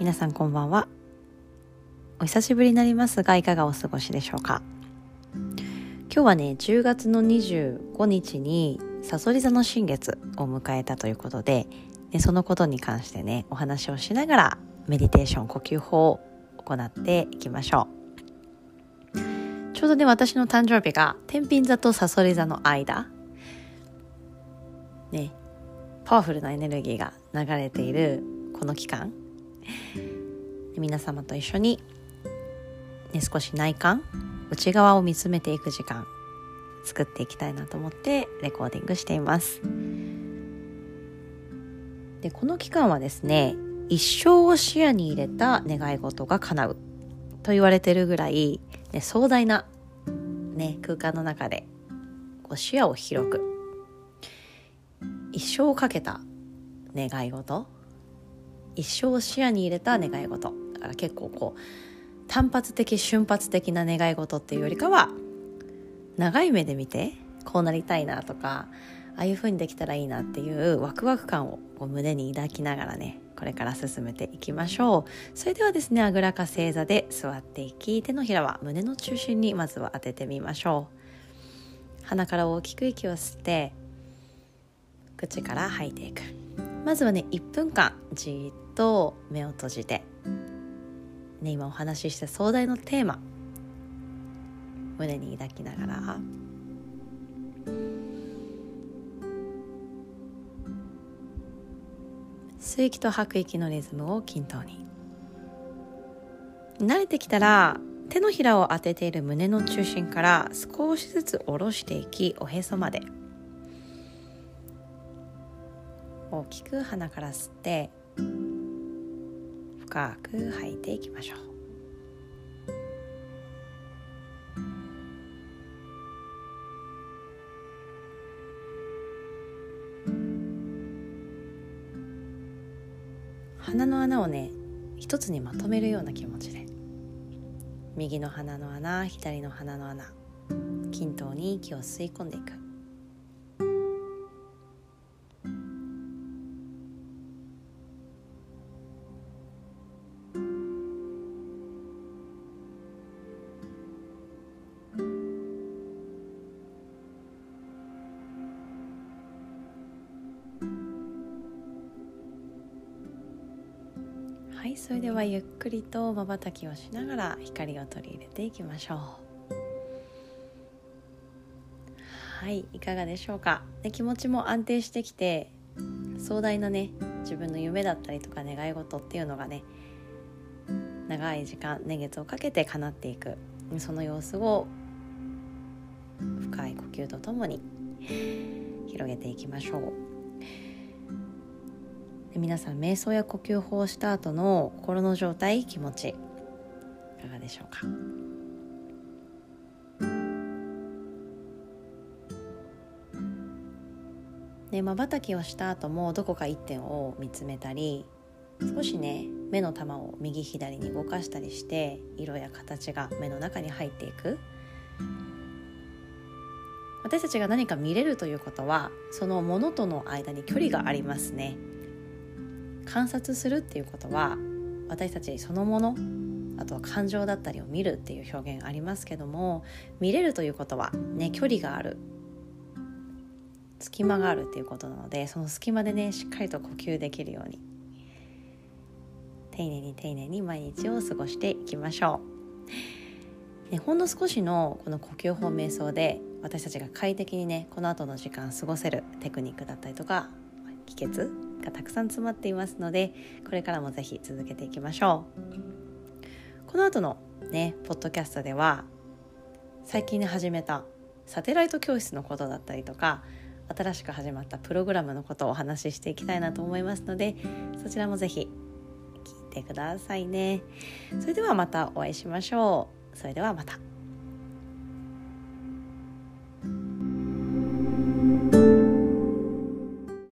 皆さんこんばんは。お久しぶりになりますがいかがお過ごしでしょうか？今日はね10月の25日にさそり座の新月を迎えたということででそのことに関してねお話をしながらメディテーション呼吸法を行っていきましょう。ちょうどね私の誕生日が天秤座とさそり座の間ねパワフルなエネルギーが流れているこの期間。皆様と一緒に、ね、少し内観内側を見つめていく時間作っていきたいなと思ってレコーディングしています。でこの期間はですね一生を視野に入れた願い事が叶うと言われてるぐらい、ね、壮大な、ね、空間の中でこう視野を広く一生をかけた願い事一生を視野に入れた願い事。だから結構こう単発的瞬発的な願い事っていうよりかは長い目で見てこうなりたいなとかああいう風にできたらいいなっていうワクワク感を胸に抱きながらねこれから進めていきましょう。それではですねあぐらか正座で座っていき手のひらは胸の中心にまずは当ててみましょう。鼻から大きく息を吸って口から吐いていく。まずはね1分間じっと目を閉じて、ね、今お話しした壮大のテーマ。胸に抱きながら。吸息と吐く息のリズムを均等に。慣れてきたら手のひらを当てている胸の中心から少しずつ下ろしていきおへそまで。大きく鼻から吸って深く吐いていきましょう。鼻の穴をね一つにまとめるような気持ちで。右の鼻の穴左の鼻の穴均等に息を吸い込んでいく。はいそれではゆっくりとまばたきをしながら光を取り入れていきましょう。はいいかがでしょうか？で気持ちも安定してきて壮大なね自分の夢だったりとか願い事っていうのがね長い時間年月をかけて叶っていくその様子を深い呼吸とともに広げていきましょう。皆さん瞑想や呼吸法をした後の心の状態気持ちいかがでしょうか？まばたきをした後もどこか一点を見つめたり少しね目の玉を右左に動かしたりして色や形が目の中に入っていく。私たちが何か見れるということはそのものとの間に距離がありますね。観察するっていうことは私たちそのものあとは感情だったりを見るっていう表現ありますけども見れるということはね距離がある。隙間があるっていうことなのでその隙間でねしっかりと呼吸できるように。丁寧に丁寧に毎日を過ごしていきましょう、ね、ほんの少しのこの呼吸法瞑想で私たちが快適にねこの後の時間過ごせるテクニックだったりとか秘訣がたくさん詰まっていますのでこれからもぜひ続けていきましょう。この後のねポッドキャストでは最近ね始めたサテライト教室のことだったりとか新しく始まったプログラムのことをお話ししていきたいなと思いますのでそちらもぜひ聞いてくださいね。それではまたお会いしましょう。それではまた。